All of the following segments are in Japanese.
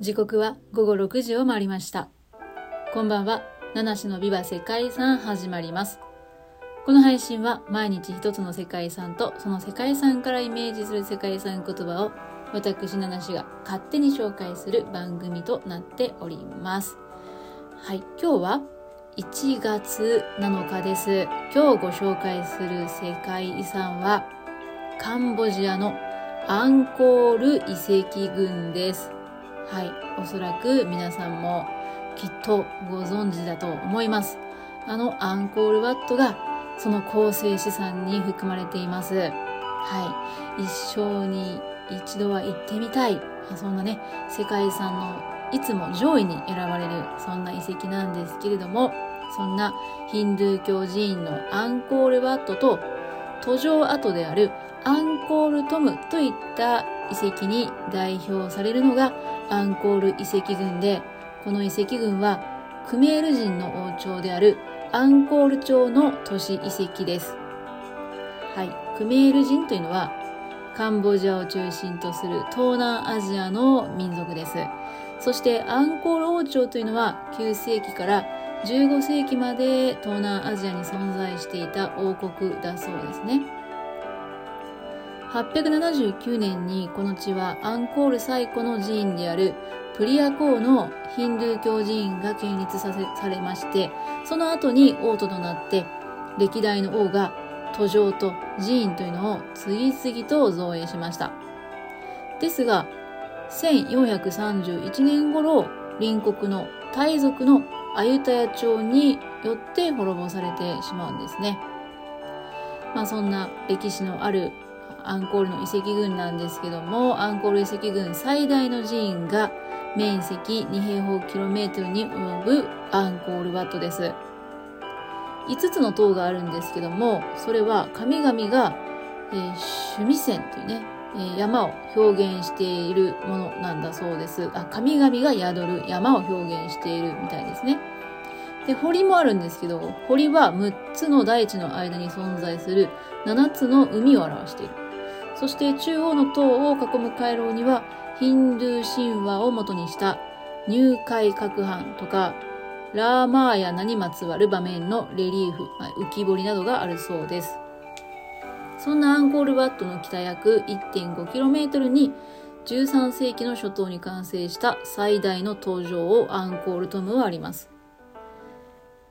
時刻は午後6時を回りました。こんばんは。七種のビバ世界遺産始まります。この配信は毎日一つの世界遺産とその世界遺産からイメージする世界遺産言葉を私七種が勝手に紹介する番組となっております。はい、今日は1月7日です。今日ご紹介する世界遺産はカンボジアのアンコール遺跡群です。はい、おそらく皆さんもきっとご存知だと思います。あのアンコールワットがその構成資産に含まれています。はい、一生に一度は行ってみたい。そんなね、世界遺産のいつも上位に選ばれるそんな遺跡なんですけれども、そんなヒンドゥー教寺院のアンコールワットと途上跡であるアンコールトムといった遺跡に代表されるのがアンコール遺跡群で、この遺跡群はクメール人の王朝であるアンコール朝の都市遺跡です。はい。クメール人というのはカンボジアを中心とする東南アジアの民族です。そしてアンコール王朝というのは9世紀から15世紀まで東南アジアに存在していた王国だそうですね。879年にこの地はアンコール最古の寺院であるプリアコーのヒンドゥー教寺院が建立させされまして、その後に王都となって歴代の王が途上と寺院というのを次々と造営しました。ですが、1431年頃、隣国のタイ族のアユタヤ朝によって滅ぼされてしまうんですね。まあそんな歴史のあるアンコールの遺跡群なんですけども、アンコール遺跡群最大の寺院が面積2平方キロメートルに及ぶアンコールワットです。5つの塔があるんですけども、それは神々が、えー、趣味線というね、え、山を表現しているものなんだそうです。あ、神々が宿る山を表現しているみたいですね。で、堀もあるんですけど、堀は6つの大地の間に存在する7つの海を表している。そして中央の塔を囲む回廊にはヒンドゥー神話を元にした入海閣藩とかラーマーヤナにまつわる場面のレリーフ、浮き彫りなどがあるそうです。そんなアンコールワットの北約 1.5km に13世紀の初頭に完成した最大の登場をアンコールトムはあります。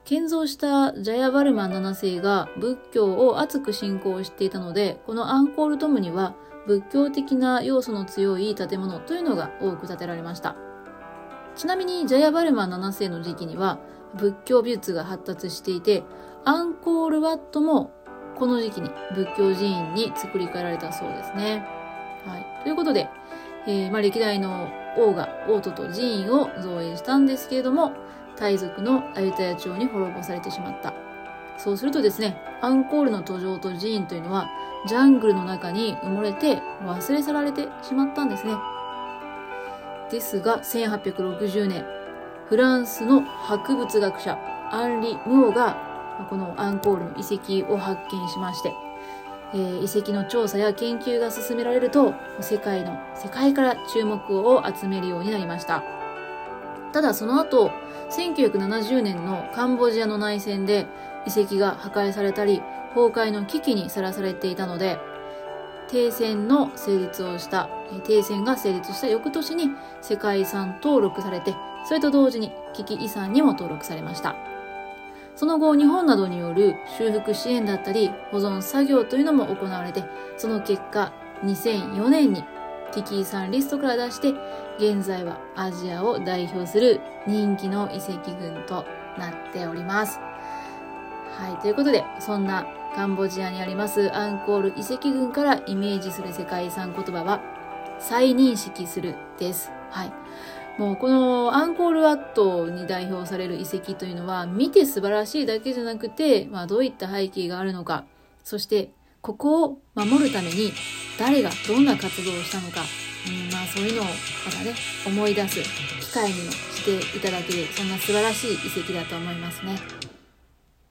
建造したジャヤバルマン7世が仏教を熱く信仰していたので、このアンコールトムには仏教的な要素の強い建物というのが多く建てられました。ちなみにジャヤバルマン7世の時期には仏教美術が発達していて、アンコールワットもこの時期に仏教寺院に作り変えられたそうですね。はい。ということで、えー、まあ歴代の王が王都と寺院を造営したんですけれども、タイ族のアユタヤ朝に滅ぼされてしまった。そうするとですね、アンコールの途上と寺院というのは、ジャングルの中に埋もれて忘れ去られてしまったんですね。ですが、1860年、フランスの博物学者、アンリ・ムオが、このアンコールの遺跡を発見しまして、えー、遺跡の調査や研究が進められると、世界の、世界から注目を集めるようになりました。ただその後、1970年のカンボジアの内戦で遺跡が破壊されたり、崩壊の危機にさらされていたので、停戦の成立をした、停戦が成立した翌年に世界遺産登録されて、それと同時に危機遺産にも登録されました。その後、日本などによる修復支援だったり、保存作業というのも行われて、その結果、2004年に危機遺産リストから出して、現在はアジアを代表する人気の遺跡群となっております。はい、ということで、そんなカンボジアにありますアンコール遺跡群からイメージする世界遺産言葉は、再認識するです。はい。もうこのアンコールワットに代表される遺跡というのは見て素晴らしいだけじゃなくて、まあどういった背景があるのか、そしてここを守るために誰がどんな活動をしたのか、うん、まあそういうのをまたね、思い出す機会にもしていただける、そんな素晴らしい遺跡だと思いますね。